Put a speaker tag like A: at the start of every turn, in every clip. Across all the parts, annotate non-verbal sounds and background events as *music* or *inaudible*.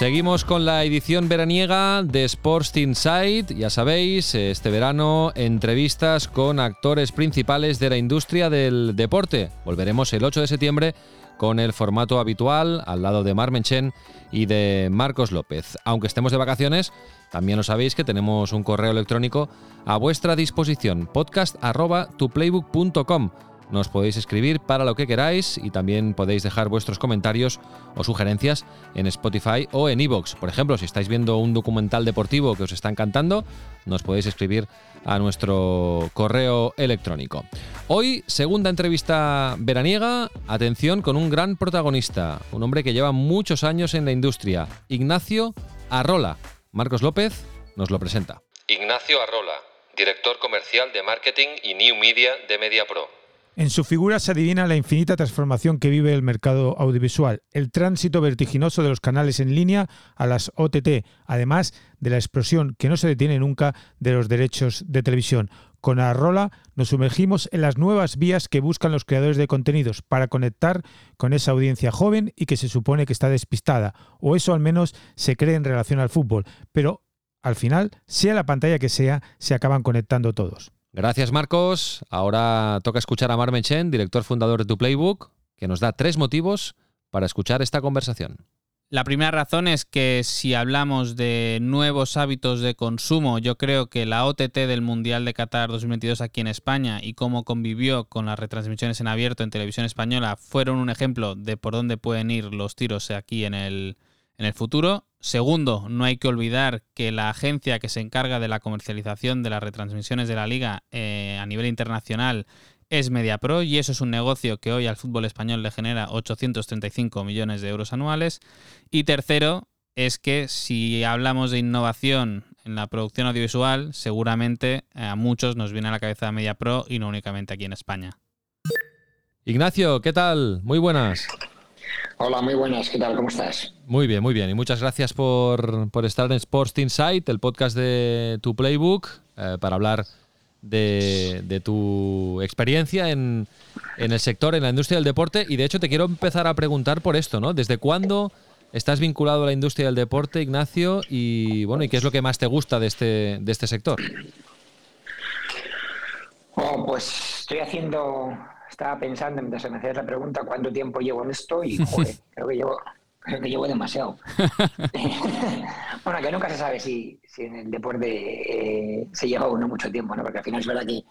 A: Seguimos con la edición veraniega de Sports Insight. Ya sabéis, este verano entrevistas con actores principales de la industria del deporte. Volveremos el 8 de septiembre con el formato habitual al lado de Marmenchen y de Marcos López. Aunque estemos de vacaciones, también lo sabéis que tenemos un correo electrónico a vuestra disposición, podcast.tuplaybook.com. Nos podéis escribir para lo que queráis y también podéis dejar vuestros comentarios o sugerencias en Spotify o en Evox. Por ejemplo, si estáis viendo un documental deportivo que os está encantando, nos podéis escribir a nuestro correo electrónico. Hoy, segunda entrevista veraniega, atención con un gran protagonista, un hombre que lleva muchos años en la industria, Ignacio Arrola. Marcos López nos lo presenta.
B: Ignacio Arrola, director comercial de marketing y new media de MediaPro.
C: En su figura se adivina la infinita transformación que vive el mercado audiovisual, el tránsito vertiginoso de los canales en línea a las OTT, además de la explosión que no se detiene nunca de los derechos de televisión. Con Arrola nos sumergimos en las nuevas vías que buscan los creadores de contenidos para conectar con esa audiencia joven y que se supone que está despistada, o eso al menos se cree en relación al fútbol, pero al final, sea la pantalla que sea, se acaban conectando todos.
A: Gracias Marcos. Ahora toca escuchar a Marmen Chen, director fundador de Tu Playbook, que nos da tres motivos para escuchar esta conversación.
D: La primera razón es que si hablamos de nuevos hábitos de consumo, yo creo que la OTT del Mundial de Qatar 2022 aquí en España y cómo convivió con las retransmisiones en abierto en televisión española fueron un ejemplo de por dónde pueden ir los tiros aquí en el, en el futuro. Segundo, no hay que olvidar que la agencia que se encarga de la comercialización de las retransmisiones de la liga eh, a nivel internacional es MediaPro y eso es un negocio que hoy al fútbol español le genera 835 millones de euros anuales. Y tercero, es que si hablamos de innovación en la producción audiovisual, seguramente eh, a muchos nos viene a la cabeza MediaPro y no únicamente aquí en España.
A: Ignacio, ¿qué tal? Muy buenas.
E: Hola, muy buenas, ¿qué tal? ¿Cómo estás?
A: Muy bien, muy bien. Y muchas gracias por, estar en Sports Insight, el podcast de tu Playbook, eh, para hablar de, tu experiencia en, el sector, en la industria del deporte. Y de hecho te quiero empezar a preguntar por esto, ¿no? ¿Desde cuándo estás vinculado a la industria del deporte, Ignacio? Y bueno, ¿y qué es lo que más te gusta de este, de este sector?
E: Oh, pues estoy haciendo estaba pensando mientras me hacías la pregunta cuánto tiempo llevo en esto y *laughs* joder, creo que llevo, creo que llevo demasiado. *laughs* *laughs* bueno, que nunca se sabe si, si en el deporte eh, se lleva o no mucho tiempo, ¿no? Porque al final es verdad que,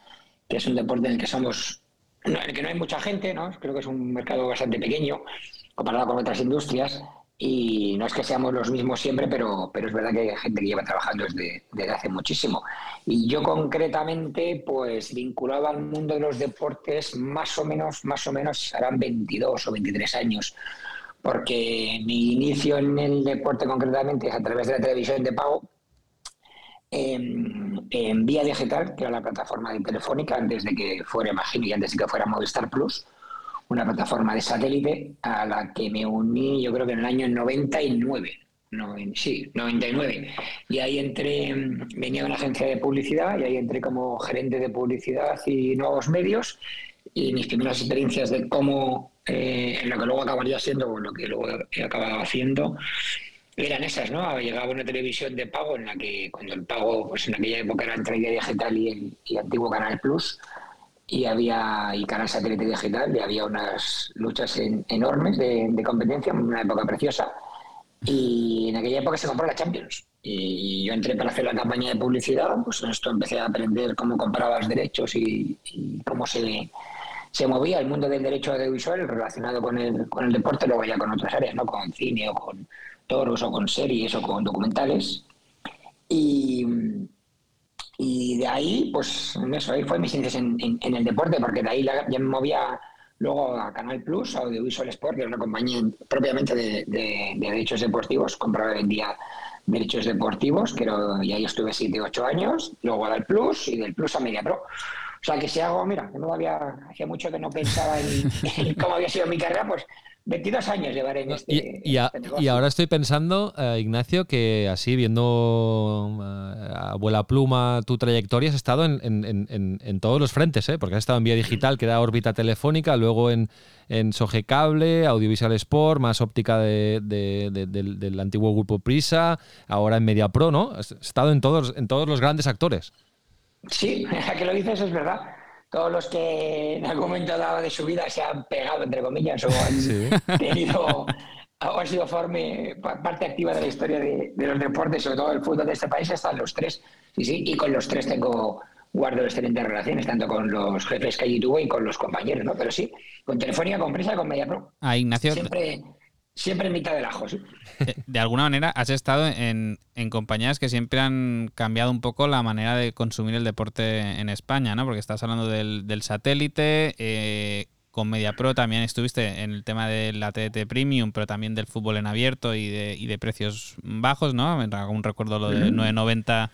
E: que, es un deporte en el que somos, en el que no hay mucha gente, ¿no? Creo que es un mercado bastante pequeño comparado con otras industrias y no es que seamos los mismos siempre, pero, pero es verdad que hay gente que lleva trabajando desde, desde, hace muchísimo. Y yo concretamente, pues vinculado al mundo de los deportes, más o menos, más o menos harán 22 o 23 años, porque mi inicio en el deporte concretamente es a través de la televisión de pago, en, en Vía Digital, que era la plataforma de Telefónica, antes de que fuera, imagino, y antes de que fuera Movistar Plus una plataforma de satélite a la que me uní yo creo que en el año 99. No, sí, 99. Y ahí entré, venía de una agencia de publicidad y ahí entré como gerente de publicidad y nuevos medios. Y mis primeras experiencias de cómo, eh, en lo que luego acabaría siendo, lo que luego he acabado haciendo, eran esas, ¿no? Llegaba una televisión de pago en la que, cuando el pago, pues en aquella época era entre digital y el y antiguo Canal Plus, y había y canal satélite digital y había unas luchas enormes de, competencia, una época preciosa. Y en aquella época se compró la Champions. Y yo entré para hacer la campaña de publicidad, pues en esto empecé a aprender cómo compraba los derechos y, cómo se, se, movía el mundo del derecho audiovisual relacionado con el, con el deporte, luego ya con otras áreas, ¿no? con cine o con toros o con series o con documentales. Y, y de ahí, pues eso, ahí fue mis índices en, el deporte, porque de ahí ya me movía luego a Canal Plus, Audiovisual Sport, que era una compañía propiamente de, derechos deportivos, compraba y vendía derechos deportivos, que y ahí estuve 7 8 años, luego al Plus y del Plus a Media Pro. O sea, que si hago, mira, no había, hacía mucho que no pensaba en, *laughs* cómo había sido mi carrera, pues 22 años llevaré en este,
A: y, este y, ahora estoy pensando, eh, Ignacio, que así viendo uh, abuela pluma tu trayectoria, has estado en, en, en, todos los frentes, ¿eh? porque has estado en vía digital, que era órbita telefónica, luego en, en Soge Cable, Audiovisual Sport, más óptica de, del, del, antiguo grupo Prisa, ahora en Media Pro, ¿no? Has estado en todos, en todos los grandes actores.
E: Sí, *laughs* a que lo dices es verdad. Todos los que en algún momento dado de su vida se han pegado, entre comillas, o han tenido o han sido forme, parte activa de la historia de, los deportes, sobre todo el fútbol de este país, están los tres. Sí, sí, y con los tres tengo guardo excelentes relaciones, tanto con los jefes que allí tuve y con los compañeros, ¿no? Pero sí, con Telefonía, con Prisa, con MediaPro.
D: Ah, Ignacio.
E: Siempre, siempre en mitad del ajo, *laughs*
D: de alguna manera has estado en, compañías que siempre han cambiado un poco la manera de consumir el deporte en España, ¿no? Porque estás hablando del, satélite, eh, con MediaPro también estuviste en el tema de la TDT Premium, pero también del fútbol en abierto y de, y de precios bajos, ¿no? Un recuerdo lo de 9.90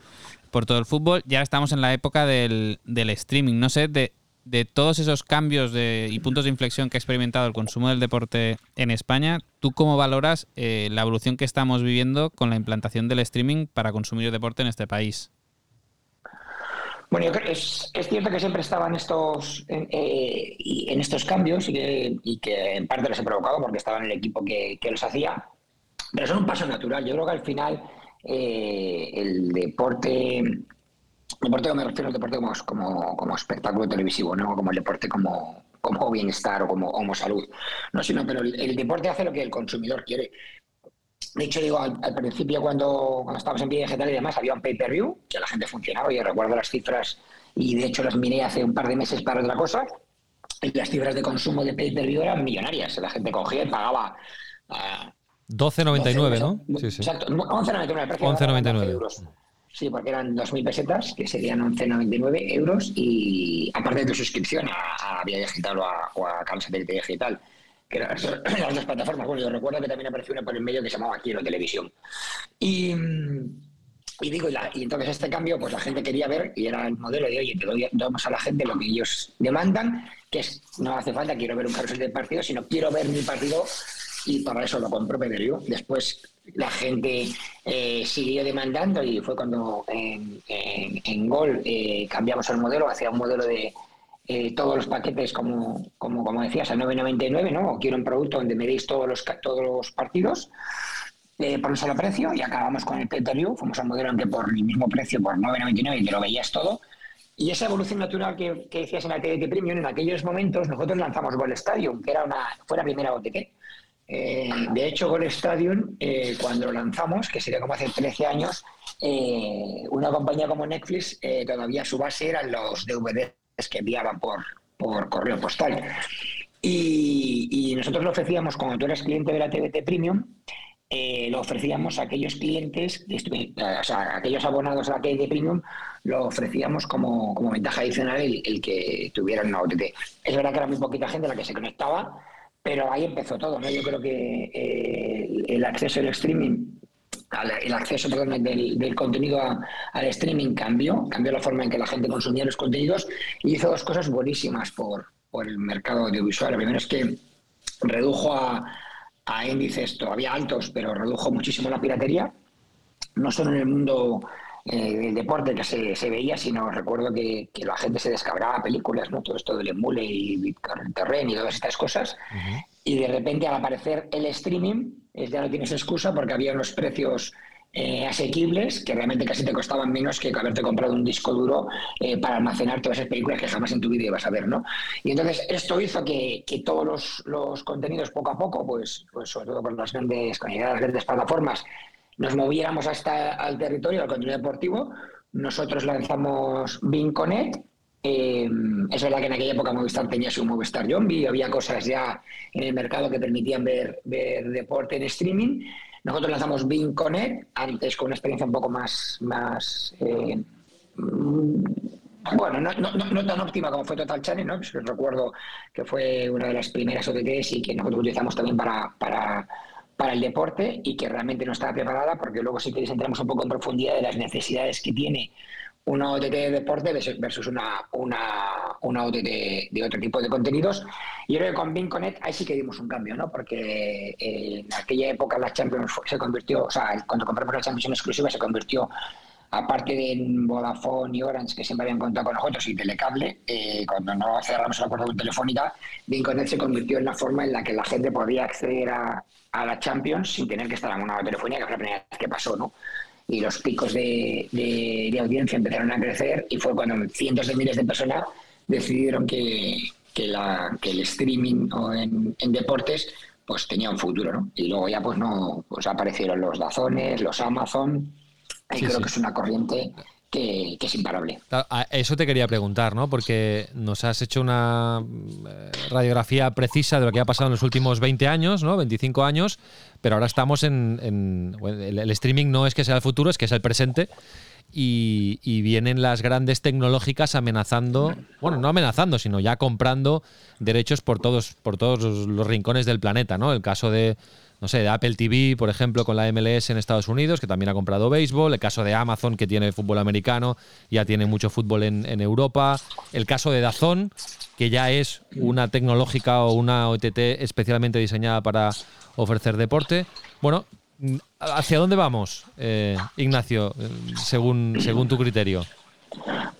D: por todo el fútbol. Ya estamos en la época del, del streaming. No sé, de, de todos esos cambios de, y puntos de inflexión que ha experimentado el consumo del deporte en España, ¿tú cómo valoras eh, la evolución que estamos viviendo con la implantación del streaming para consumir el deporte en este país?
E: Bueno, yo creo, es, es cierto que siempre estaban estos, en, eh, en estos cambios y que, que, en parte los he provocado porque estaba en el equipo que, que los hacía, pero son un paso natural. Yo creo que al final eh, el deporte Deporte me refiero al deporte como, como, espectáculo televisivo, no como el deporte como, como bienestar o como, como salud. No, sino, pero el, deporte hace lo que el consumidor quiere. De hecho, digo, al, principio cuando, cuando estábamos en pie digital y demás, había un pay-per-view, que la gente funcionaba, y recuerdo las cifras, y de hecho las miré hace un par de meses para otra cosa, y las cifras de consumo de pay-per-view eran millonarias. La gente cogía y pagaba...
A: 12.99, ¿no?
E: Sí, sí. Exacto, 11.99.
A: 11.99 euros.
E: Sí, porque eran 2.000 pesetas, que serían 11,99 euros, y aparte de tu suscripción a, Vía Digital o a, o a Digital, que eran *coughs* las dos plataformas. Bueno, yo recuerdo que también apareció una por el medio que se llamaba Quiero Televisión. Y, y digo, y, entonces este cambio, pues la gente quería ver, y era el modelo de, oye, te doy, damos a la gente lo que ellos demandan, que es, no hace falta, quiero ver un carrusel de partido, sino quiero ver mi partido, y para eso lo compro Pay-Per-View. Después la gente eh, siguió demandando y fue cuando en, en, Gol eh, cambiamos el modelo hacia un modelo de eh, todos los paquetes, como, como, como decías, a 9,99, ¿no? Quiero un producto donde me deis todos los, todos los partidos por un solo precio y acabamos con el pay per view. Fuimos a un modelo en que por el mismo precio, por 9,99, te lo veías todo. Y esa evolución natural que, que decías en la TDT Premium, en aquellos momentos nosotros lanzamos Gol Stadium, que era una, fue la primera OTT eh, de hecho, Gol Stadium, eh, cuando lo lanzamos, que sería como hace 13 años, eh, una compañía como Netflix, todavía su base eran los DVDs que enviaban por, por correo postal. Y, nosotros lo ofrecíamos, cuando tú eras cliente de la TVT Premium, lo ofrecíamos a aquellos clientes, o sea, aquellos abonados a la TVT Premium, lo ofrecíamos como, como ventaja adicional el, el, que tuvieran una OTT. Es verdad que era muy poquita gente la que se conectaba, pero ahí empezó todo, ¿no? Yo creo que eh, el acceso al streaming, el acceso del, contenido al streaming cambió, cambió la forma en que la gente consumía los contenidos y hizo dos cosas buenísimas por, el mercado audiovisual. Lo primero es que redujo a, a índices todavía altos, pero redujo muchísimo la piratería, no solo en el mundo eh, el deporte que se, se, veía, sino recuerdo que, que, la gente se descargaba películas, ¿no? Todo esto del emule y terreno y todas estas cosas. Y de repente al aparecer el streaming, ya no tienes excusa porque había unos precios eh, asequibles que realmente casi te costaban menos que haberte comprado un disco duro eh, para almacenar todas esas películas que jamás en tu vida ibas a ver, ¿no? Y entonces esto hizo que, que todos los, los, contenidos poco a poco, pues, pues sobre todo por las grandes, con las grandes plataformas, nos moviéramos hasta al territorio del contenido deportivo. Nosotros lanzamos Vinconet. Eh, es verdad que en aquella época Movistar tenía su Movistar Zombie, había cosas ya en el mercado que permitían ver, ver deporte en streaming. Nosotros lanzamos Vinconet, antes con una experiencia un poco más, más eh, bueno, no, no, no, tan óptima como fue Total Channel, ¿no? Pues recuerdo que fue una de las primeras OTTs y que nosotros utilizamos también para, para para el deporte y que realmente no estaba preparada, porque luego si queréis entramos un poco en profundidad de las necesidades que tiene una OTT de deporte versus una, una, una OTT de otro tipo de contenidos. Y creo que con Vinconet ahí sí que dimos un cambio, ¿no? Porque en aquella época la Champions se convirtió, o sea, cuando compramos la Champions en exclusiva se convirtió aparte de Vodafone y Orange, que siempre habían contado con nosotros, y Telecable, eh, cuando no cerramos el acuerdo con Telefónica, Vinconet se convirtió en la forma en la que la gente podía acceder a, la Champions sin tener que estar en una telefonía, que fue la primera vez que pasó, ¿no? Y los picos de, audiencia empezaron a crecer y fue cuando cientos de miles de personas decidieron que, el streaming en deportes pues tenía un futuro, ¿no? Y luego ya pues no, pues aparecieron los Dazones, los Amazon, y creo que es una corriente que, es imparable.
A: Eso te quería preguntar, ¿no? Porque nos has hecho una eh, radiografía precisa de lo que ha pasado en los últimos 20 años, ¿no? 25 años, pero ahora estamos en... el, streaming no es que sea el futuro, es que es el presente. Y, y, vienen las grandes tecnológicas amenazando, bueno, no amenazando, sino ya comprando derechos por todos, por todos los rincones del planeta, ¿no? El caso de, no sé, de Apple TV, por ejemplo, con la MLS en Estados Unidos, que también ha comprado béisbol, el caso de Amazon, que tiene fútbol americano, ya tiene mucho fútbol en, Europa, el caso de Dazón, que ya es una tecnológica o una OTT especialmente diseñada para ofrecer deporte. Bueno, ¿hacia dónde vamos, eh, Ignacio, según, según tu criterio?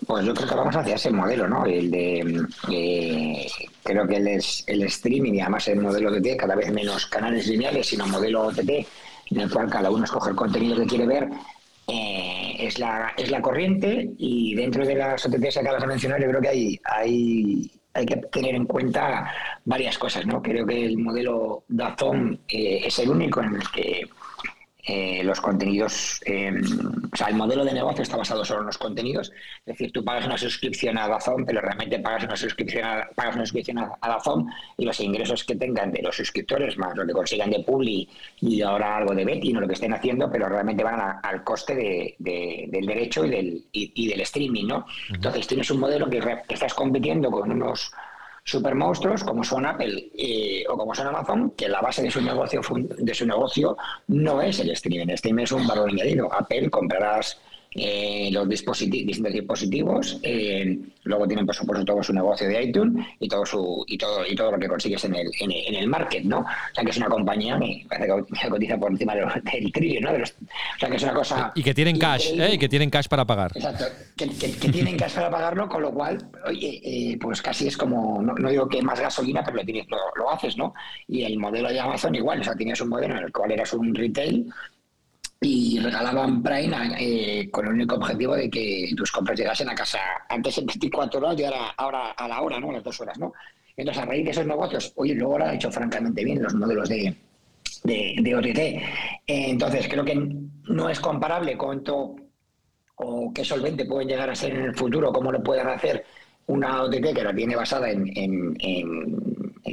E: Pues yo creo que vamos hacia ese modelo, ¿no? El de, eh, creo que el, el streaming y además el modelo OTT, cada vez menos canales lineales, sino modelo OTT, en el cual cada uno escoge el contenido que quiere ver, eh, es, la, es la corriente y dentro de las OTTs que acabas de mencionar yo creo que hay, hay, hay que tener en cuenta varias cosas, ¿no? Creo que el modelo Dazón eh, es el único en el que eh, los contenidos, eh, o sea, el modelo de negocio está basado solo en los contenidos, es decir, tú pagas una suscripción a Dazón, pero realmente pagas una suscripción a, pagas una suscripción a, Dazón y los ingresos que tengan de los suscriptores más lo que consigan de Publi y ahora algo de Betty, no lo que estén haciendo, pero realmente van al coste de, del derecho y del, y, del streaming, ¿no? Entonces tienes un modelo que, que estás compitiendo con unos super monstruos como son Apple eh, o como son Amazon, que la base de su negocio de su negocio no es el streaming. El streaming es un valor añadido. Apple comprarás eh, los dispositivos, distintos dispositivos. Eh, luego tienen, por supuesto, todo su negocio de iTunes y todo su y todo y todo lo que consigues en el, en, el market, ¿no? O sea, que es una compañía que parece cotiza por encima *laughs* del, trillo, ¿no? o sea, que es una cosa...
A: Y que tienen cash, ¿eh? Y que tienen cash para pagar.
E: Exacto, que, tienen cash para pagarlo, con lo cual, oye, eh, pues casi es como, no, digo que más gasolina, pero lo, tienes, lo, lo haces, ¿no? Y el modelo de Amazon igual, o sea, tienes un modelo en el cual eras un retail y regalaban Prime eh, con el único objetivo de que tus compras llegasen a casa antes en 24 horas y ahora, ahora a la hora, ¿no? A las dos horas, ¿no? Entonces, a raíz de esos negocios, oye, luego lo han hecho francamente bien los modelos de, de, de OTT. Eh, entonces, creo que no es comparable cuánto o qué solvente pueden llegar a ser en el futuro, cómo lo puedan hacer una OTT que la tiene basada en,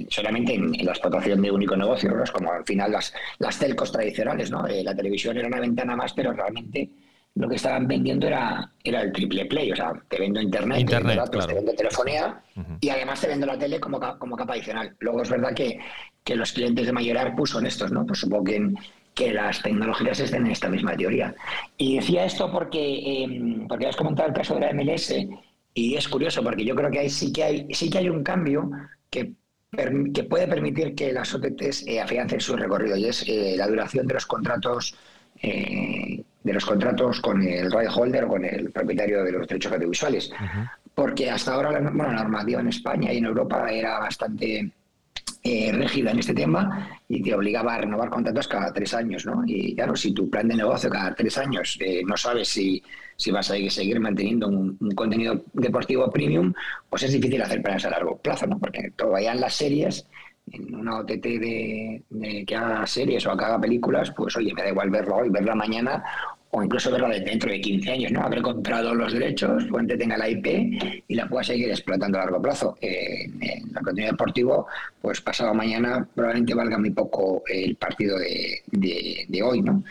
E: solamente en, la explotación de único negocio, ¿no? es como al final las, las telcos tradicionales, ¿no? Eh, la televisión era una ventana más, pero realmente lo que estaban vendiendo era, era el triple play, o sea, te vendo internet, te vendo datos, te vendo telefonía y además te vendo la tele como, como capa adicional. Luego es verdad que, que los clientes de mayor ARPU son estos, ¿no? Pues supongo que, que las tecnológicas estén en esta misma teoría. Y decía esto porque, eh, porque has comentado el caso de la MLS y es curioso porque yo creo que ahí sí que hay, sí que hay un cambio que, que puede permitir que las OTTs eh, afiancen su recorrido y es eh, la duración de los contratos eh, de los contratos con el right holder o con el propietario de los derechos audiovisuales. Porque hasta ahora la, bueno, la normativa en España y en Europa era bastante eh, rígida en este tema y te obligaba a renovar contratos cada tres años, ¿no? Y claro, si tu plan de negocio cada tres años no sabes si vas a seguir manteniendo un, contenido deportivo premium, pues es difícil hacer planes a largo plazo, ¿no? Porque todavía en las series, en una OTT de, que haga series o que haga películas, pues oye, me da igual verlo hoy, verla mañana o incluso verla dentro de 15 años, ¿no? Habré comprado los derechos, cuente tenga la IP y la pueda seguir explotando a largo plazo. en, el contenido deportivo, pues pasado mañana probablemente valga muy poco el partido de, de hoy, ¿no?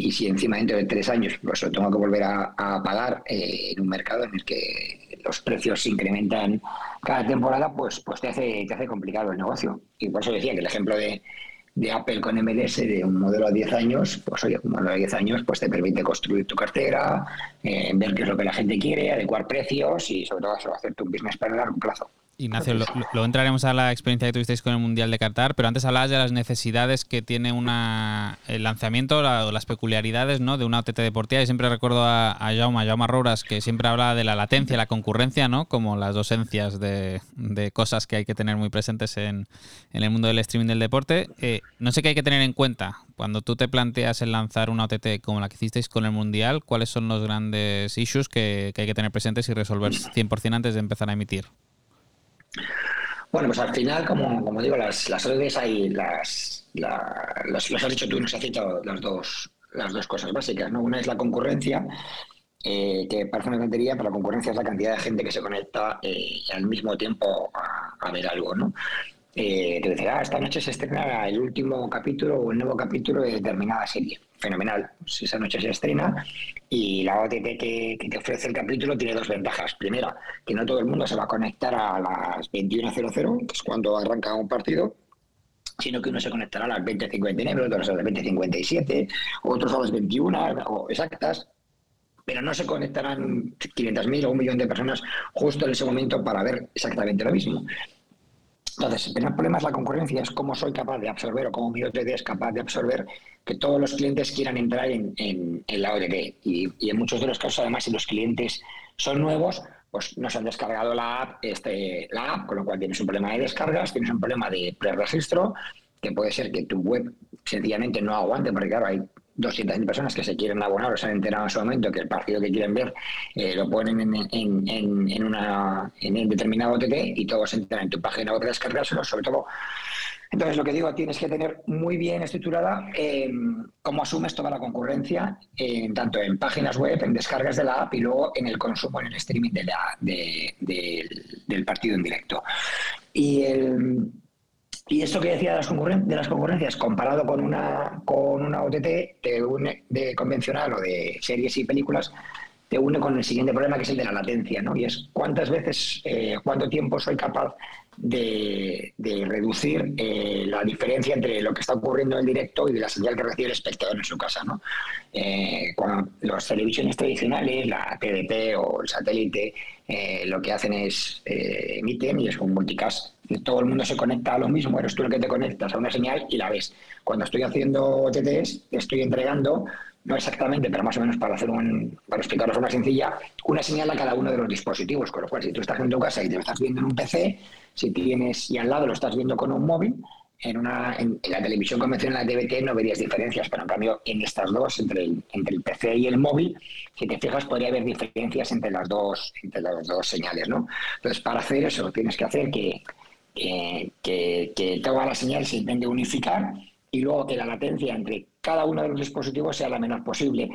E: y si encima dentro de tres años pues lo tengo que volver a, pagar eh, en un mercado en el que los precios se incrementan cada temporada, pues, pues te, hace, te hace complicado el negocio. Y por eso decía que el ejemplo de, de Apple con MLS de un modelo a 10 años, pues oye, un modelo a 10 años pues te permite construir tu cartera, eh, ver qué es lo que la gente quiere, adecuar precios y sobre todo hacer tu business para largo plazo.
D: Ignacio, lo, entraremos a la experiencia que tuvisteis con el Mundial de Qatar, pero antes hablabas de las necesidades que tiene una, el lanzamiento o las peculiaridades ¿no? de una OTT deportiva. Y siempre recuerdo a, a Jaume, Jaume Rouras, que siempre habla de la latencia, la concurrencia, ¿no? como las docencias de, de cosas que hay que tener muy presentes en, en el mundo del streaming del deporte. Eh, no sé qué hay que tener en cuenta cuando tú te planteas el lanzar una OTT como la que hicisteis con el Mundial, ¿cuáles son los grandes issues que, que hay que tener presentes y resolver 100% antes de empezar a emitir?
E: Bueno, pues al final, como, como digo, las, las redes hay, las, las, has dicho tú, nos has citado las dos, las dos cosas básicas, ¿no? Una es la concurrencia, eh, que parece una tontería, pero la concurrencia es la cantidad de gente que se conecta eh, al mismo tiempo a, a, ver algo, ¿no? Eh, te decía, ah, esta noche se estrena el último capítulo o el nuevo capítulo de determinada serie. Fenomenal. Si esa noche se estrena y la OTT que, te ofrece el capítulo tiene dos ventajas. Primera, que no todo el mundo se va a conectar a las 21.00, que es cuando arranca un partido, sino que uno se conectará a las 20.59, otros a las 20.57, otros a las 21 o exactas, pero no se conectarán 500.000 o un millón de personas justo en ese momento para ver exactamente lo mismo. Entonces, el primer problema es la concurrencia, es cómo soy capaz de absorber o cómo mi OTT es capaz de absorber que todos los clientes quieran entrar en, la OTT. Y, en muchos de los casos, además, si los clientes son nuevos, pues no se han descargado la app, este, la app, con lo cual tienes un problema de descargas, tienes un problema de preregistro, que puede ser que tu web sencillamente no aguante, porque claro, hay 200.000 personas que se quieren abonar o se han enterado en su momento que el partido que quieren ver eh, lo ponen en, un determinado OTT y todos se enteran en tu página web de descargárselo, sobre todo. Entonces, lo que digo, tienes que tener muy bien estructurada eh, cómo asumes toda la concurrencia, tanto en páginas web, en descargas de la app y luego en el consumo, en el streaming de la, de, del partido en directo. Y el, y esto que decía de las, de las concurrencias, comparado con una, con una OTT de, de convencional o de series y películas, te une con el siguiente problema que es el de la latencia, ¿no? Y es cuántas veces, eh, cuánto tiempo soy capaz de, reducir eh, la diferencia entre lo que está ocurriendo en directo y de la señal que recibe el espectador en su casa, ¿no? Eh, cuando las televisiones tradicionales, la TDT o el satélite, lo que hacen es emiten y es un multicast todo el mundo se conecta a lo mismo, eres tú el que te conectas a una señal y la ves. Cuando estoy haciendo TTs, estoy entregando, no exactamente, pero más o menos para hacer un, para explicarlo de forma sencilla, una señal a cada uno de los dispositivos. Con lo cual, si tú estás en tu casa y te lo estás viendo en un PC, si tienes y al lado lo estás viendo con un móvil, en, una, en, la televisión convencional, la TVT, no verías diferencias, pero en cambio en estas dos, entre el, entre el PC y el móvil, si te fijas, podría haber diferencias entre las dos, entre las dos señales, ¿no? Entonces, para hacer eso, tienes que hacer que que, que, toda la señal se intente unificar y luego que la latencia entre cada uno de los dispositivos sea la menor posible.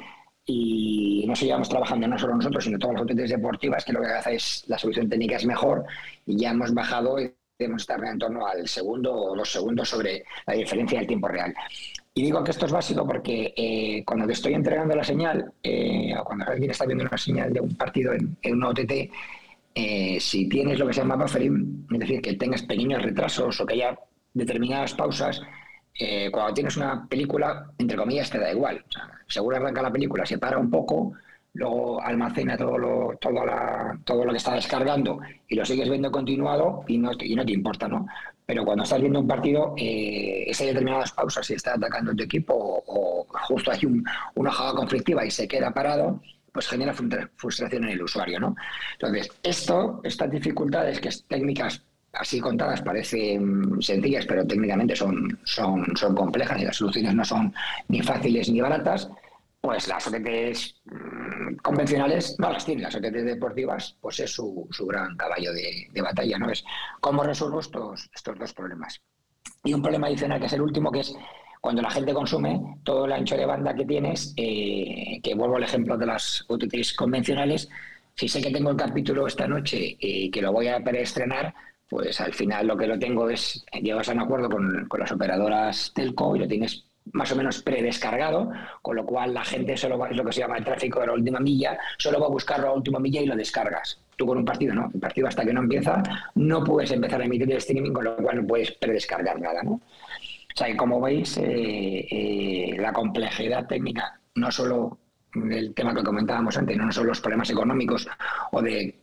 E: Y no seguimos trabajando no solo nosotros, sino todas las OTTs deportivas, que lo que hace es la solución técnica es mejor y ya hemos bajado y debemos estar en torno al segundo o dos segundos sobre la diferencia del tiempo real. Y digo que esto es básico porque eh, cuando te estoy entregando la señal, eh, o cuando alguien está viendo una señal de un partido en, en una OTT, eh, si tienes lo que se llama buffering, es decir, que tengas pequeños retrasos o que haya determinadas pausas, eh, cuando tienes una película, entre comillas, te da igual. O seguro arranca la película, se para un poco, luego almacena todo lo, todo, la, todo lo que está descargando y lo sigues viendo continuado y no, y no te importa, ¿no? Pero cuando estás viendo un partido, eh, hay determinadas pausas, si está atacando tu equipo o, justo hay un, una jugada conflictiva y se queda parado, pues genera frustración en el usuario, ¿no? Entonces, esto, estas dificultades que técnicas así contadas parecen sencillas, pero técnicamente son, son, son complejas y las soluciones no son ni fáciles ni baratas, pues las OTTs mm, convencionales no las tienen, las OTTs deportivas, pues es su, su gran caballo de, batalla, ¿no? Es cómo resuelvo estos, estos dos problemas. Y un problema adicional, que es el último, que es cuando la gente consume todo el ancho de banda que tienes, eh, que vuelvo al ejemplo de las UTTs convencionales, si sé que tengo el capítulo esta noche y que lo voy a preestrenar, pues al final lo que lo tengo es, llegas a un acuerdo con, las operadoras telco y lo tienes más o menos predescargado, con lo cual la gente solo va, es lo que se llama el tráfico de la última milla, solo va a buscarlo a la última milla y lo descargas. Tú con un partido no, el partido hasta que no empieza no puedes empezar a emitir el streaming, con lo cual no puedes predescargar nada, ¿no? O sea, que como veis, la complejidad técnica, no solo el tema que comentábamos antes, no son los problemas económicos o de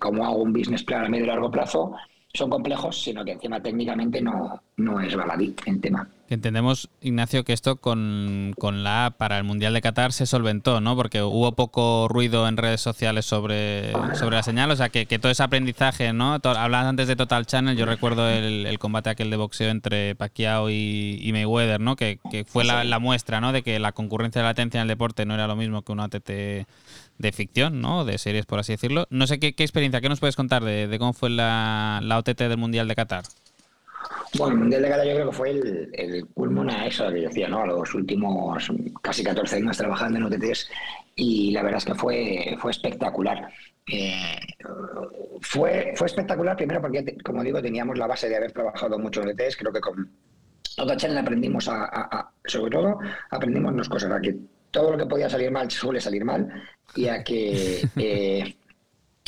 E: cómo hago un business plan a medio y largo plazo, son complejos, sino que encima técnicamente no, no es baladí en tema.
D: Entendemos, Ignacio, que esto con, la app para el Mundial de Qatar se solventó, ¿no? Porque hubo poco ruido en redes sociales sobre, sobre la señal, o sea, que, todo ese aprendizaje, ¿no? Hablabas antes de Total Channel, yo recuerdo el, combate aquel de boxeo entre Pacquiao y, Mayweather, ¿no? Que, fue la, muestra, ¿no? De que la concurrencia de la atención en el deporte no era lo mismo que una ATT de ficción, ¿no? De series, por así decirlo. No sé qué, experiencia, ¿qué nos puedes contar de, cómo fue la, la OTT del Mundial de Qatar?
E: Bueno, el Mundial de Qatar yo creo que fue el, el a eso que decía, ¿no? A los últimos casi 14 años trabajando en OTTs y la verdad es que fue, fue espectacular. Eh, fue, fue espectacular primero porque, como digo, teníamos la base de haber trabajado mucho en OTTs, creo que con Total Channel aprendimos a, sobre todo, aprendimos dos cosas, a todo lo que podía salir mal suele salir mal y a que... *laughs* Eh,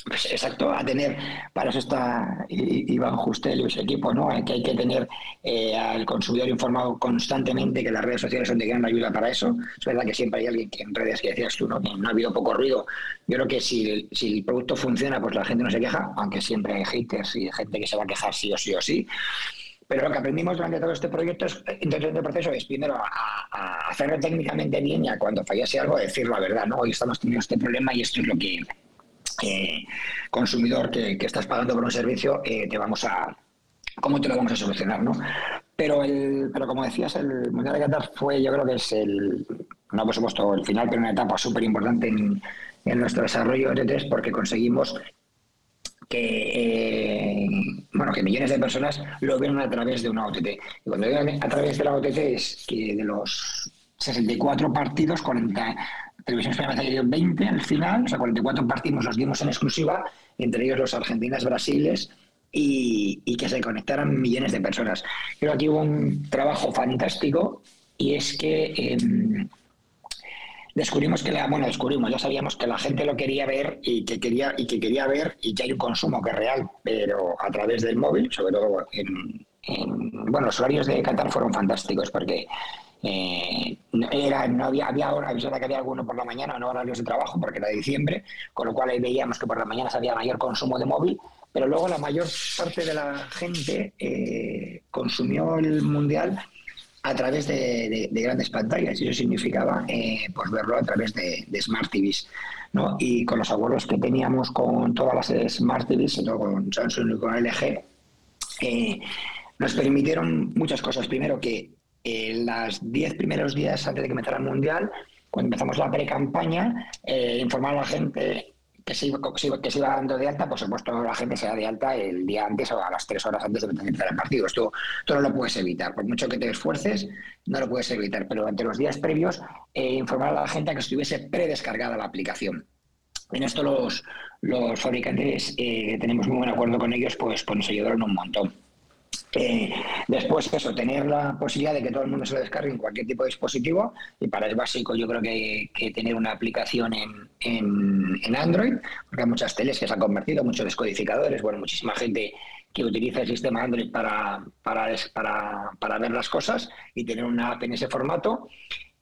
E: pues exacto, a tener, para eso está Iván Justel y su equipo, ¿no? Que hay que tener eh, al consumidor informado constantemente, que las redes sociales son de gran ayuda para eso. Es verdad que siempre hay alguien que en redes que decías tú, ¿no? Que no ha habido poco ruido. Yo creo que si, si el producto funciona, pues la gente no se queja, aunque siempre hay haters y gente que se va a quejar sí o sí o sí. Pero lo que aprendimos durante todo este proyecto es, entonces el proceso es primero a, hacerlo técnicamente bien y a cuando fallase algo decir la verdad, ¿no? Hoy estamos teniendo este problema y esto es lo que eh, consumidor que, estás pagando por un servicio, eh, te vamos a, cómo te lo vamos a solucionar, ¿no? Pero, el, pero como decías, el Mundial de Qatar fue, yo creo que es el, no por supuesto el final, pero una etapa súper importante en, nuestro desarrollo de test porque conseguimos que, eh, bueno, que millones de personas lo vieron a través de una OTT. Y cuando digo a través de la OTT es que de los 64 partidos, 40, Televisión Española dio 20 al final, o sea, 44 partidos los dimos en exclusiva, entre ellos los argentinas, brasiles, y, que se conectaran millones de personas. Creo que aquí hubo un trabajo fantástico y es que em, descubrimos que la, bueno, descubrimos, ya sabíamos que la gente lo quería ver y que quería, y que quería ver y que hay un consumo que es real, pero a través del móvil, sobre todo en, bueno, los horarios de Qatar fueron fantásticos porque eh, era, no había, había horas, que había alguno por la mañana, no horarios de trabajo, porque era de diciembre, con lo cual ahí veíamos que por la mañana había mayor consumo de móvil, pero luego la mayor parte de la gente eh, consumió el mundial a través de, grandes pantallas y eso significaba eh, pues verlo a través de, Smart TVs. ¿no? Y con los acuerdos que teníamos con todas las Smart TVs, con Samsung y con LG, eh, nos permitieron muchas cosas. Primero, que en los 10 primeros días antes de que empezara el Mundial, cuando empezamos la pre-campaña, eh, informar a la gente que se, iba, que, se iba, dando de alta, por supuesto la gente se da de alta el día antes o a las tres horas antes de empezar el partido. Esto, no lo puedes evitar. Por mucho que te esfuerces, no lo puedes evitar. Pero durante los días previos, eh, informar a la gente a que estuviese predescargada la aplicación. En esto los, los fabricantes eh, tenemos muy buen acuerdo con ellos, pues, pues nos ayudaron un montón. Eh, después, eso, tener la posibilidad de que todo el mundo se lo descargue en cualquier tipo de dispositivo. Y para el básico, yo creo que, que tener una aplicación en, en, Android, porque hay muchas teles que se han convertido, muchos descodificadores, bueno, muchísima gente que utiliza el sistema Android para, para, para, para ver las cosas y tener una app en ese formato.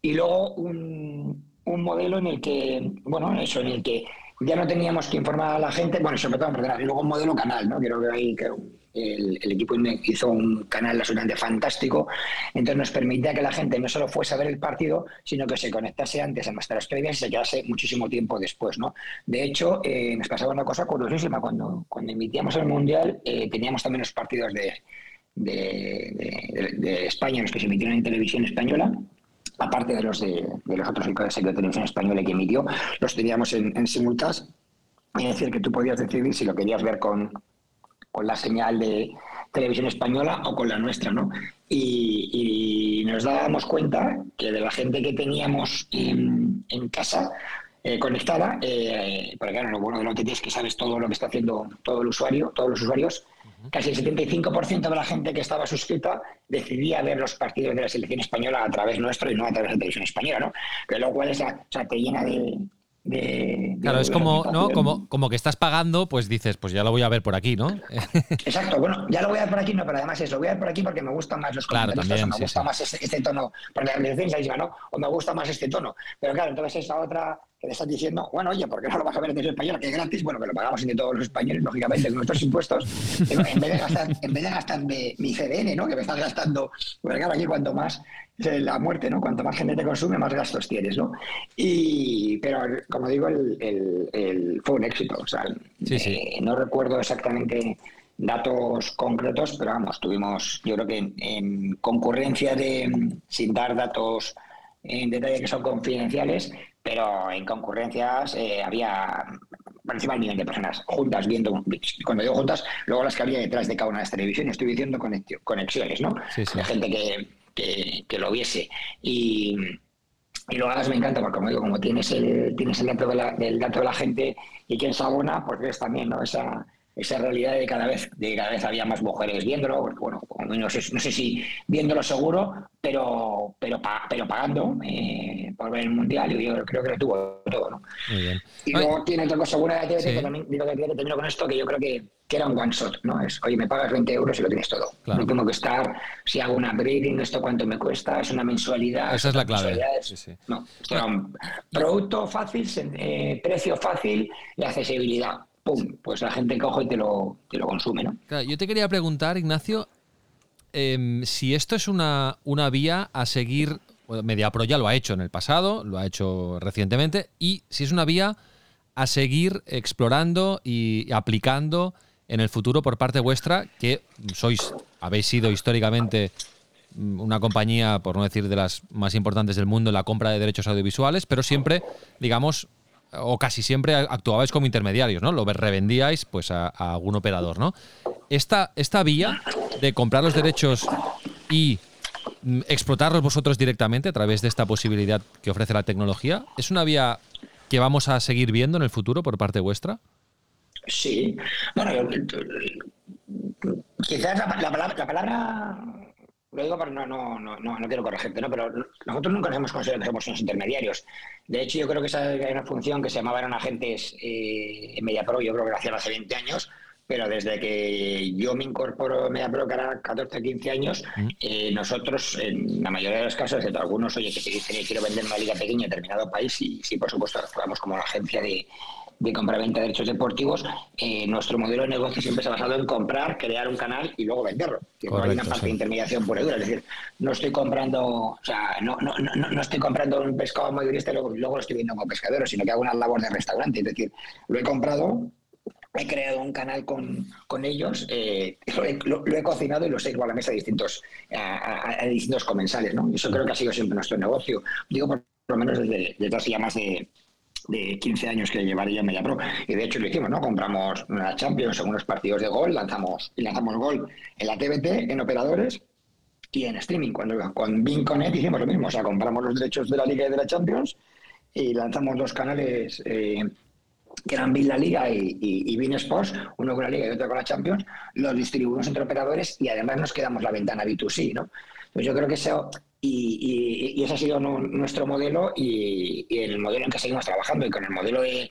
E: Y luego un, un modelo en el que, bueno, eso, en el que ya no teníamos que informar a la gente, bueno, sobre todo, perdón, y luego un modelo canal, ¿no? Creo que hay que el, equipo hizo un canal absolutamente fantástico, entonces nos permitía que la gente no solo fuese a ver el partido, sino que se conectase antes a nuestras previas y se quedase muchísimo tiempo después. ¿no? De hecho, eh, nos pasaba una cosa curiosísima, cuando, cuando emitíamos el Mundial eh, teníamos también los partidos de, de, España, los que se emitieron en televisión española, aparte de los de, los otros de televisión española que emitió, los teníamos en, en. Es decir, que tú podías decidir si lo querías ver con, con la señal de televisión española o con la nuestra, ¿no? Y, nos dábamos cuenta que de la gente que teníamos en, casa eh, conectada, eh, porque claro, lo bueno de la OTT es que sabes todo lo que está haciendo todo el usuario, todos los usuarios, casi el 75% de la gente que estaba suscrita decidía ver los partidos de la selección española a través nuestro y no a través de la televisión española, ¿no? Que lo cual es, o sea, te llena de, de,
A: Claro, es como, ¿no? como, como que estás pagando, pues dices, pues ya lo voy a ver por aquí, ¿no? *laughs*
E: Exacto, bueno, ya lo voy a ver por aquí, no, pero además es, lo voy a ver por aquí porque me gustan más los
A: claro, también,
E: me gusta más este, este, tono, porque la defensa ¿no? O me gusta más este tono. Pero claro, entonces esa otra que le estás diciendo, bueno, oye, ¿por qué no lo vas a ver en español, que es gratis? Bueno, que lo pagamos entre todos los españoles, lógicamente, con nuestros impuestos, en vez de gastar, en vez de gastar mi CDN, ¿no? Que me estás gastando, porque claro, aquí cuanto más la muerte, ¿no? Cuanto más gente te consume, más gastos tienes, ¿no? Y, pero, como digo, el, fue un éxito. O sea, eh, no recuerdo exactamente datos concretos, pero vamos, tuvimos, yo creo que en, concurrencia de, sin dar datos en detalle que son confidenciales, pero en concurrencias eh, había por encima del millón de personas juntas viendo, cuando digo juntas, luego las que había detrás de cada una de las televisiones, estoy diciendo conexiones, ¿no? De gente que, que, lo viese. Y, y luego además me encanta, porque como digo, como tienes el, tienes el dato de la, del dato de la gente y quién se abona, porque es también ¿no? esa, esa realidad de cada vez de cada vez había más mujeres viéndolo, porque, bueno, no sé, no sé si viéndolo seguro, pero pero pero pagando eh, por ver el mundial, y yo creo que lo tuvo todo, ¿no? Y luego tiene otra cosa buena de TVT, que también digo que termino con esto, que yo creo que, que, era un one shot, ¿no? Es, oye, me pagas 20 euros y lo tienes todo. No tengo que estar, si hago una upgrading, esto cuánto me cuesta, es una mensualidad.
A: Esa es la clave.
E: No, esto era un producto fácil, eh, precio fácil y accesibilidad ¡pum! Pues la gente coge y te lo, te lo consume, ¿no?
A: yo te quería preguntar, Ignacio, em, si esto es una, una vía a seguir, MediaPro ya lo ha hecho en el pasado, lo ha hecho recientemente, y si es una vía a seguir explorando y aplicando en el futuro por parte vuestra, que sois, habéis sido históricamente mm, una compañía, por no decir de las más importantes del mundo en la compra de derechos audiovisuales, pero siempre, digamos, o casi siempre actuabais como intermediarios, ¿no? Lo revendíais pues a, algún operador, ¿no? Esta, esta vía de comprar los derechos y mm, explotarlos vosotros directamente a través de esta posibilidad que ofrece la tecnología, ¿es una vía que vamos a seguir viendo en el futuro por parte vuestra?
E: Sí. Bueno, quizás la palabra lo digo pero no, no, no, no, quiero corregirte, ¿no? pero nosotros nunca nos hemos considerado que somos unos intermediarios. De hecho, yo creo que esa era una función que se llamaba eran agentes eh, en MediaPro, yo creo que lo hacían hace 20 años, pero desde que yo me incorporo a MediaPro, que era 14 o 15 años, eh, nosotros, en la mayoría de los casos, excepto algunos, oye, que te dicen quiero vender una liga pequeña en determinado país, y sí, por supuesto, actuamos como la agencia de, de compra-venta de derechos deportivos, eh, nuestro modelo de negocio siempre se ha basado en comprar, crear un canal y luego venderlo. no hay una parte de intermediación pura dura. Es decir, no estoy comprando, o sea, no, no, no, no estoy comprando un pescado mayorista y luego, luego lo estoy viendo como pescadero, sino que hago una labor de restaurante. Es decir, lo he comprado, he creado un canal con, con ellos, eh, lo, he, cocinado y lo he a la mesa a distintos, a, distintos comensales. ¿no? Eso creo que ha sido siempre nuestro negocio. Digo, por, lo menos desde, desde hace ya más de, de 15 años que llevaría Media Pro. Y de hecho lo hicimos, ¿no? Compramos una Champions en unos partidos de gol, lanzamos y lanzamos gol en la TBT, en operadores y en streaming. Cuando con Binconet hicimos lo mismo, o sea, compramos los derechos de la Liga y de la Champions y lanzamos dos canales eh, que eran Bin La Liga y, y, Sports, uno con la Liga y otro con la Champions, los distribuimos entre operadores y además nos quedamos la ventana B2C, ¿no? Pues yo creo que eso y, ese ha sido nuestro modelo y, el modelo en que seguimos trabajando. Y con el modelo de,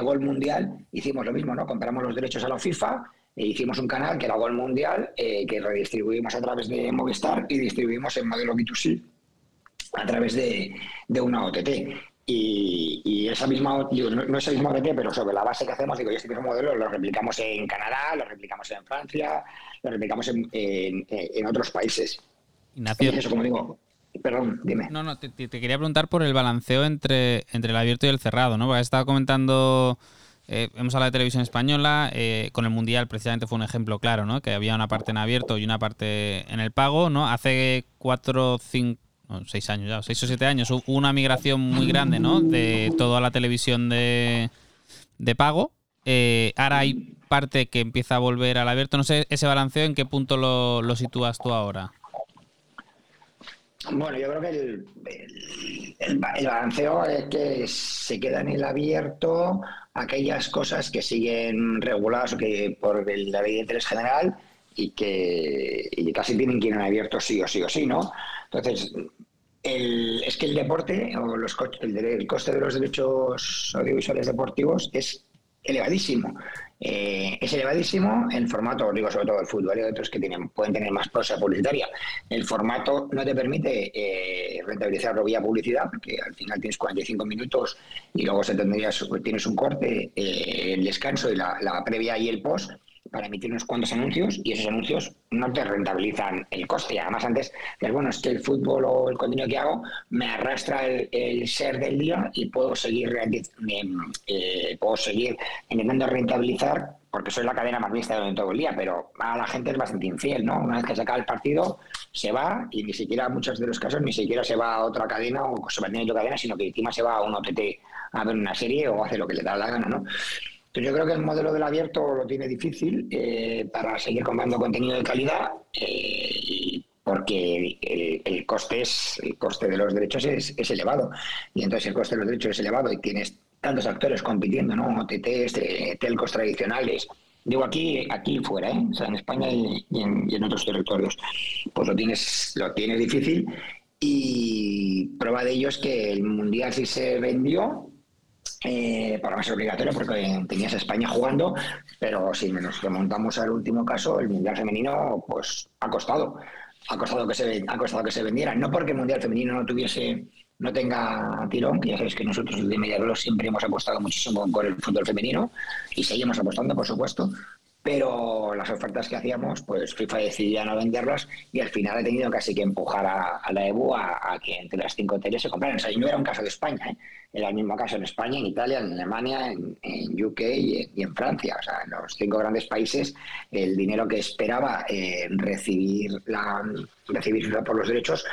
E: Gol Mundial hicimos lo mismo, ¿no? Compramos los derechos a la FIFA, e hicimos un canal que era Gol Mundial, eh, que redistribuimos a través de Movistar y distribuimos en modelo B2C a través de, una OTT. Y, esa misma, no, es el mismo OTT, pero sobre la base que hacemos, digo, este mismo modelo lo replicamos en Canadá, lo replicamos en Francia, lo replicamos en, otros países.
D: Ignacio,
E: eso, como digo, Perdón, dime.
D: No, no, te, quería preguntar por el balanceo entre, entre el abierto y el cerrado, ¿no? Porque comentando, eh, hemos hablado de televisión española, eh, con el Mundial precisamente fue un ejemplo claro, ¿no? Que había una parte en abierto y una parte en el pago, ¿no? Hace cuatro, cinco, seis años ya, seis o siete años, hubo una migración muy grande, ¿no? De toda la televisión de, de pago. Eh, ahora hay parte que empieza a volver al abierto. No sé, ese balanceo, ¿en qué punto lo, lo sitúas tú ahora?
E: Bueno, yo creo que el, el, balanceo es que se queda en el abierto aquellas cosas que siguen reguladas que por la ley de interés general y que, casi tienen que ir en abierto sí o sí o sí, ¿no? Entonces, es que el deporte o los el, el coste de los derechos audiovisuales deportivos es elevadísimo. Eh, es elevadísimo el formato, digo sobre todo el fútbol y otros que tienen, pueden tener más prosa publicitaria. El formato no te permite eh, rentabilizarlo vía publicidad, porque al final tienes 45 minutos y luego se tendrías, tienes un corte, eh, el descanso y la, la previa y el post para emitir unos cuantos anuncios y esos anuncios no te rentabilizan el coste. Además, antes dices, bueno, es que el fútbol o el contenido que hago me arrastra el, ser del día y puedo seguir, eh, puedo seguir intentando rentabilizar porque soy la cadena más vista de todo el día, pero a la gente es bastante infiel, ¿no? Una vez que se acaba el partido, se va y ni siquiera, en muchos de los casos, ni siquiera se va a otra cadena o se a otra cadena, sino que encima se va a un OTT a ver una serie o hace lo que le da la gana, ¿no? Yo creo que el modelo del abierto lo tiene difícil eh, para seguir comprando contenido de calidad eh, porque el, coste es el coste de los derechos es, elevado y entonces el coste de los derechos es elevado y tienes tantos actores compitiendo, ¿no? OTTs, telcos tradicionales. Digo aquí, aquí fuera, ¿eh? o sea, en España y, en, otros territorios. Pues lo tienes, lo tienes difícil y prueba de ello es que el mundial sí se vendió eh, para más obligatorio porque tenías España jugando, pero si nos remontamos al último caso, el Mundial Femenino pues ha costado, ha costado que se, ha costado que se vendiera, no porque el Mundial Femenino no tuviese no tenga tirón, que ya sabéis que nosotros de Mediadoros siempre hemos apostado muchísimo por el fútbol femenino y seguimos apostando, por supuesto, pero las ofertas que hacíamos, pues FIFA decidía no venderlas y al final he tenido casi que empujar a, la EBU a, que entre las cinco hoteles se compraran. O sea, y no era un caso de España, ¿eh? era el mismo caso en España, en Italia, en Alemania, en, UK y en, Francia. O sea, en los cinco grandes países, el dinero que esperaba eh, recibir, la, recibir por los derechos,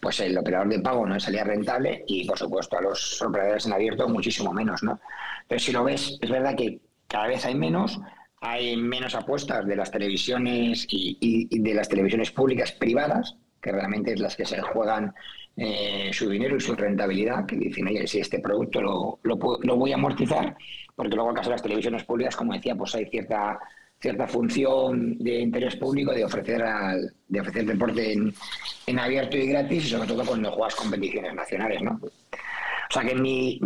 E: pues el operador de pago no salía rentable y, por supuesto, a los operadores en abierto muchísimo menos, ¿no? Pero si lo ves, es verdad que cada vez hay menos, hay menos apuestas de las televisiones y, de las televisiones públicas privadas, que realmente es las que se juegan eh, su dinero y su rentabilidad, que dicen, oye, si este producto lo, lo, voy a amortizar, porque luego en caso de las televisiones públicas, como decía, pues hay cierta cierta función de interés público de ofrecer al, de ofrecer deporte en, abierto y gratis y sobre todo cuando juegas competiciones nacionales, ¿no? O sea que mi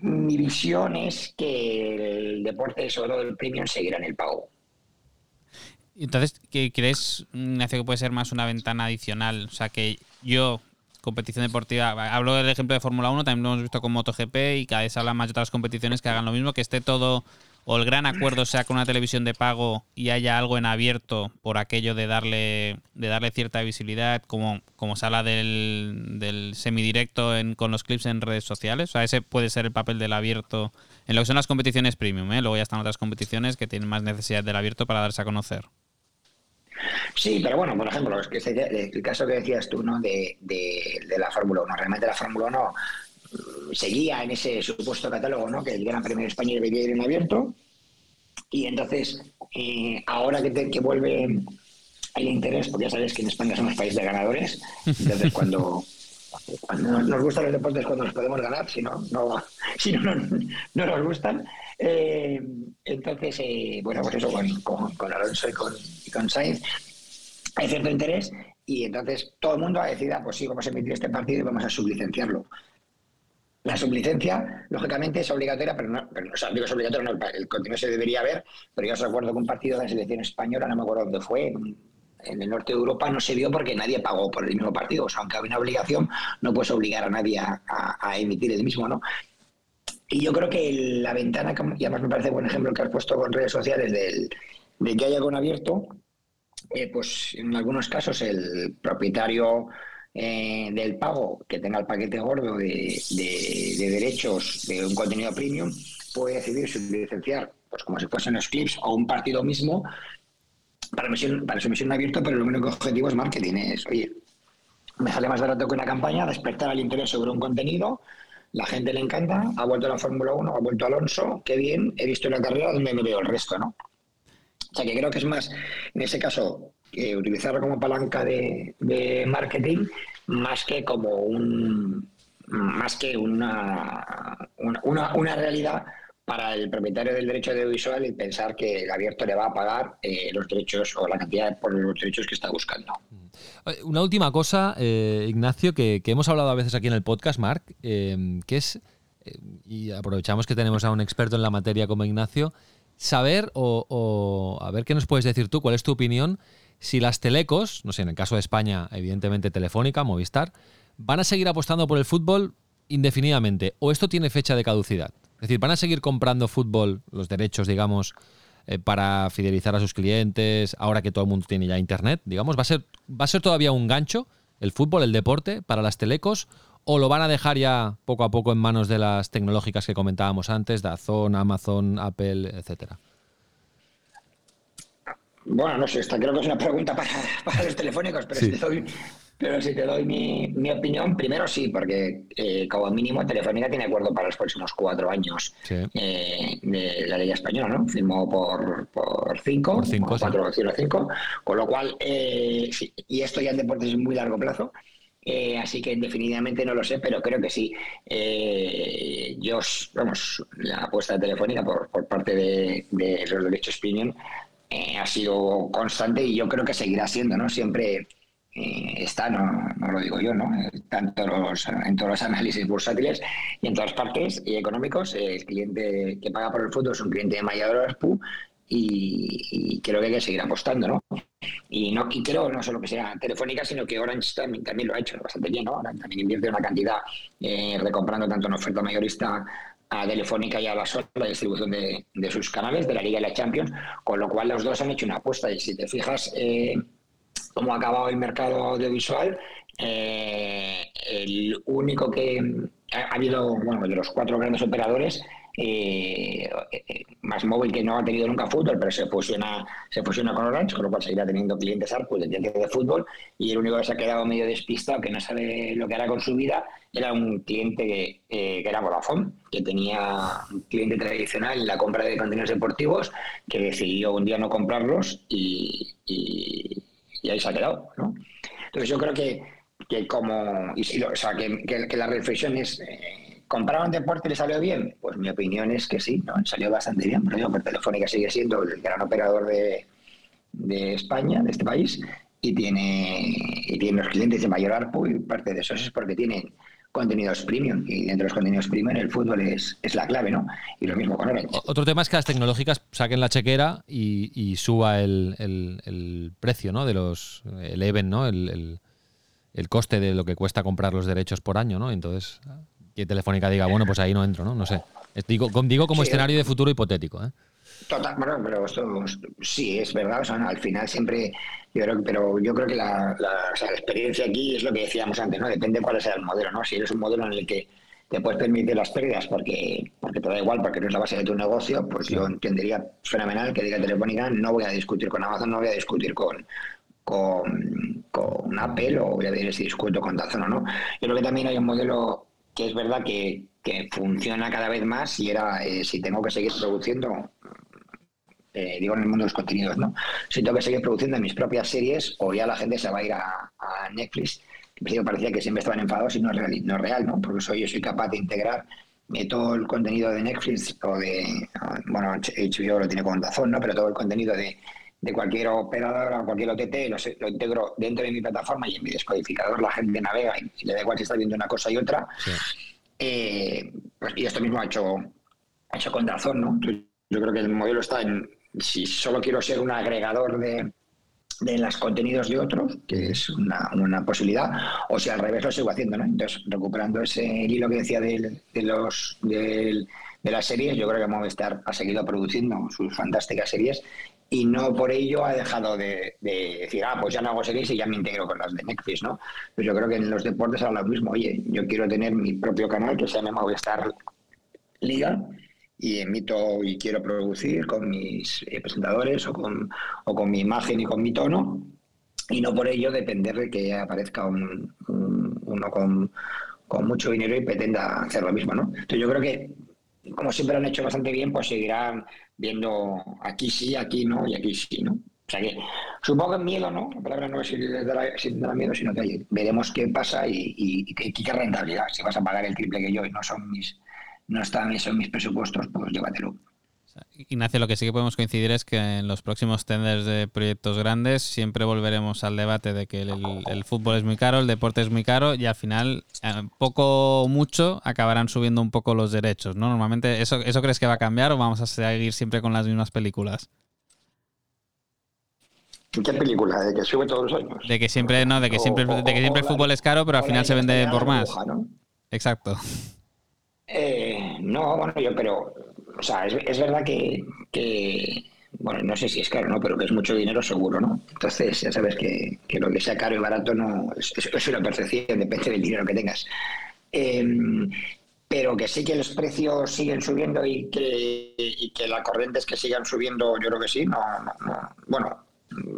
E: mi visión es que el deporte, sobre todo el premium, seguirá en el pago.
D: Entonces, ¿qué crees, Ignacio, que puede ser más una ventana adicional? O sea, que yo, competición deportiva, hablo del ejemplo de Fórmula 1, también lo hemos visto con MotoGP y cada vez habla más de otras competiciones que hagan lo mismo, que esté todo o el gran acuerdo sea con una televisión de pago y haya algo en abierto por aquello de darle, de darle cierta visibilidad, como, como se habla del, del semidirecto en, con los clips en redes sociales. O sea, ese puede ser el papel del abierto en lo que son las competiciones premium. ¿eh? Luego ya están otras competiciones que tienen más necesidad del abierto para darse a conocer.
E: Sí, pero bueno, por ejemplo, que el caso que decías tú, ¿no? De, la Fórmula 1. Realmente la Fórmula 1 seguía en ese supuesto catálogo, ¿no? Que el Gran Premio de España debería ir en abierto. Y entonces, eh, ahora que, que vuelve el interés, porque ya sabes que en España somos país de ganadores, entonces *laughs* cuando, cuando nos gustan los deportes cuando los podemos ganar, si no, no, *laughs* si no, no, nos gustan. Eh, entonces, eh, bueno, pues eso con, con, Alonso y con, y con Sainz hay cierto interés y entonces todo el mundo ha decidido, ah, pues sí, vamos a emitir este partido y vamos a sublicenciarlo. La sublicencia, lógicamente, es obligatoria, pero no, pero, o sea, es obligatorio, no, el contenido se debería ver, pero yo os recuerdo que un partido de la selección española, no me acuerdo dónde fue, en, el norte de Europa no se vio porque nadie pagó por el mismo partido. O sea, aunque había una obligación, no puedes obligar a nadie a, emitir el mismo, ¿no? Y yo creo que la ventana, y además me parece buen ejemplo que has puesto con redes sociales del, de que haya con abierto, eh, pues en algunos casos el propietario eh, del pago que tenga el paquete gordo de, derechos de un contenido premium puede decidir licenciar, pues como si fuesen los clips o un partido mismo para, emisión, para su emisión abierta, pero el único objetivo es marketing. Es, oye, me sale más barato que una campaña, despertar el interés sobre un contenido, la gente le encanta, ha vuelto a la Fórmula 1, ha vuelto Alonso, qué bien, he visto la carrera, donde me veo el resto, ¿no? O sea que creo que es más, en ese caso, utilizarlo como palanca de, marketing más que como un más que una, una, una, realidad para el propietario del derecho audiovisual y pensar que el abierto le va a pagar eh, los derechos o la cantidad por los derechos que está buscando.
A: Una última cosa, eh, Ignacio, que, hemos hablado a veces aquí en el podcast, Mark, eh, que es, eh, y aprovechamos que tenemos a un experto en la materia como Ignacio, saber o, a ver qué nos puedes decir tú, cuál es tu opinión, si las telecos, no sé, en el caso de España, evidentemente Telefónica, Movistar, van a seguir apostando por el fútbol indefinidamente o esto tiene fecha de caducidad. Es decir, van a seguir comprando fútbol, los derechos, digamos, eh, para fidelizar a sus clientes, ahora que todo el mundo tiene ya internet, digamos, va a ser, va a ser todavía un gancho el fútbol, el deporte para las telecos o lo van a dejar ya poco a poco en manos de las tecnológicas que comentábamos antes, Dazón, Amazon, Apple, etcétera?
E: Bueno, no sé, esta creo que es una pregunta para, *laughs* los telefónicos, pero si, pero si te doy mi, opinión, primero sí, porque eh, como mínimo Telefónica tiene acuerdo para los próximos cuatro años eh, de la ley española, ¿no? Firmó por, por cinco, por cinco, cuatro, cinco, con lo cual, eh, y esto ya en deportes es muy largo plazo, eh, así que definitivamente no lo sé, pero creo que sí. Eh, yo, vamos, la apuesta de Telefónica por, por parte de, los derechos premium eh, ha sido constante y yo creo que seguirá siendo, ¿no? Siempre está, no, no, lo digo yo, ¿no? Tanto los, en todos los análisis bursátiles y en todas partes y económicos, el cliente que paga por el fútbol es un cliente de mayor y, creo que hay que seguir apostando, ¿no? Y no y creo no solo que sea Telefónica, sino que Orange también, también lo ha hecho bastante bien, ¿no? también invierte una cantidad eh, recomprando tanto en oferta mayorista Telefónica y a la distribución de, sus canales, de la Liga y la Champions, con lo cual los dos han hecho una apuesta. Y si te fijas eh, cómo ha acabado el mercado audiovisual, eh, el único que ha, habido, bueno, de los cuatro grandes operadores, eh, más móvil que no ha tenido nunca fútbol, pero se fusiona, se fusiona con Orange, con lo cual seguirá teniendo clientes Arcus de de fútbol, y el único que se ha quedado medio despistado, que no sabe lo que hará con su vida, era un cliente que, eh, era Vodafone, que tenía un cliente tradicional en la compra de contenidos deportivos, que decidió un día no comprarlos y, ahí se ha quedado. ¿no? Entonces yo creo que, que como, y, o sea, que, que, la reflexión es... Eh, ¿Compraron deporte y le salió bien? Pues mi opinión es que sí, ¿no? salió bastante bien, pero digo, Telefónica sigue siendo el gran operador de, España, de este país, y tiene, y tiene los clientes de mayor ARPU y parte de eso es porque tienen contenidos premium y dentro de los contenidos premium el fútbol es, es la clave, ¿no? Y lo mismo con Orange.
A: Otro tema es que las tecnológicas saquen la chequera y, suba el, precio, ¿no? De los, el even, ¿no? El, el, coste de lo que cuesta comprar los derechos por año, ¿no? Entonces que Telefónica diga, bueno, pues ahí no entro, ¿no? No sé. Digo, digo como escenario de futuro hipotético, ¿eh?
E: Total, bueno, pero esto sí es verdad, o sea, al final siempre, yo creo, pero yo creo que la, experiencia aquí es lo que decíamos antes, ¿no? Depende cuál sea el modelo, ¿no? Si eres un modelo en el que te puedes permitir las pérdidas porque, porque te da igual, porque no es la base de tu negocio, pues yo entendería fenomenal que diga Telefónica, no voy a discutir con Amazon, no voy a discutir con, con, con Apple o voy a ver si discuto con Dazón o no. Yo creo que también hay un modelo que es verdad que, funciona cada vez más y era eh, si tengo que seguir produciendo, eh, digo en el mundo de los contenidos, ¿no? Si tengo que seguir produciendo mis propias series o ya la gente se va a ir a, Netflix, que parecía que siempre estaban enfadados y no es real, no. Porque soy, yo soy capaz de integrar eh, todo el contenido de Netflix o de, bueno, HBO lo tiene con Dazón, ¿no? Pero todo el contenido de, de cualquier operador o cualquier OTT, lo, integro dentro de mi plataforma y en mi descodificador la gente navega y, le da igual si está viendo una cosa y otra. Eh, pues, y esto mismo ha hecho, ha hecho con razón, ¿no? Yo creo que el modelo está en, si solo quiero ser un agregador de, de los contenidos de otros, que es una, una, posibilidad, o si al revés lo sigo haciendo, ¿no? Entonces, recuperando ese hilo que decía de, de los... de las series, yo creo que Movistar ha seguido produciendo sus fantásticas series y no por ello ha dejado de, decir, ah, pues ya no hago series y ya me integro con las de Netflix, ¿no? Pues yo creo que en los deportes ahora lo mismo, oye, yo quiero tener mi propio canal que se llama Movistar Liga y emito y quiero producir con mis eh, presentadores o con, o con mi imagen y con mi tono y no por ello depender de que aparezca un, uno con mucho dinero y pretenda hacer lo mismo, ¿no? Entonces yo creo que como siempre han hecho bastante bien, pues seguirán viendo aquí sí, aquí no y aquí sí, ¿no? O sea que supongo que miedo, ¿no? La palabra no es si te da, miedo, sino que veremos qué pasa y, qué rentabilidad. Si vas a pagar el triple que yo y no son mis, no están eso en mis presupuestos, pues llévatelo.
D: Ignacio, lo que sí que podemos coincidir es que en los próximos tenders de proyectos grandes siempre volveremos al debate de que el, fútbol es muy caro, el deporte es muy caro y al final, eh, poco o mucho, acabarán subiendo un poco los derechos, ¿no? Normalmente, ¿eso, ¿eso crees que va a cambiar o vamos a seguir siempre con las mismas películas?
E: ¿Qué película? ¿De que sube todos los años?
D: De que siempre, no, de que siempre, de que siempre el fútbol es caro, pero al final se vende por más. Exacto.
E: Eh, no, bueno, yo pero, o sea, es, verdad que, bueno, no sé si es caro, ¿no? Pero que es mucho dinero seguro, ¿no? Entonces, ya sabes que, lo que sea caro y barato no es, es una percepción, depende del dinero que tengas. Em, pero que sí que los precios siguen subiendo y que, y que la corriente es que sigan subiendo, yo creo que sí. No, Bueno,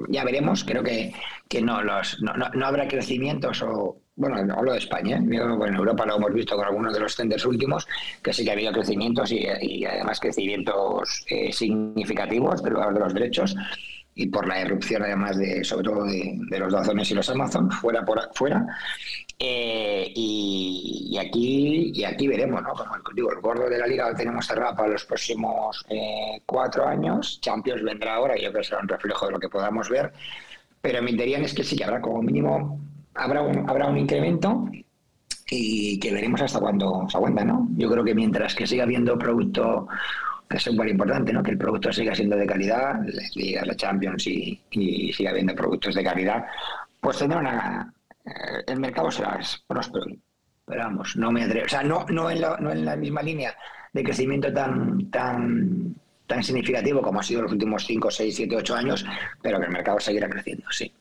E: ya veremos. Creo que, que no, los, no, no, habrá crecimientos o, bueno, no hablo de España, ¿eh? en Europa lo hemos visto con algunos de los tenders últimos, que sí que ha habido crecimientos y, además crecimientos eh, significativos de los, de los derechos y por la erupción además de sobre todo de, los Dazones y los Amazon fuera por fuera. Eh, y, aquí y aquí veremos no como digo el gordo de la liga lo tenemos cerrado para los próximos cuatro años. Champions vendrá ahora y yo creo que será un reflejo de lo que podamos ver. Pero mi teoría es que sí que habrá como mínimo habrá un, habrá un incremento y que veremos hasta cuándo se aguanta, ¿no? Yo creo que mientras que siga habiendo producto, que es súper importante, ¿no? Que el producto siga siendo de calidad, las ligas, la Champions y, siga habiendo productos de calidad, pues tendrá una... Eh, el mercado será próspero. Pero vamos, no me atrevo. O sea, no, no, en la, no en la misma línea de crecimiento tan, tan, tan significativo como ha sido los últimos 5, 6, 7, 8 años, pero que el mercado seguirá creciendo, sí.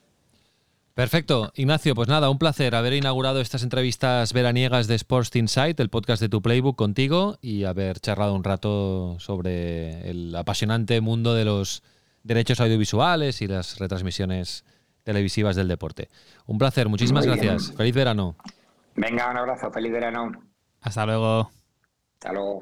A: Perfecto. Ignacio, pues nada, un placer haber inaugurado estas entrevistas veraniegas de Sports Insight, el podcast de tu Playbook contigo y haber charlado un rato sobre el apasionante mundo de los derechos audiovisuales y las retransmisiones televisivas del deporte. Un placer, muchísimas gracias. Feliz verano.
E: Venga, un abrazo, feliz verano.
D: Hasta luego.
E: Hasta luego.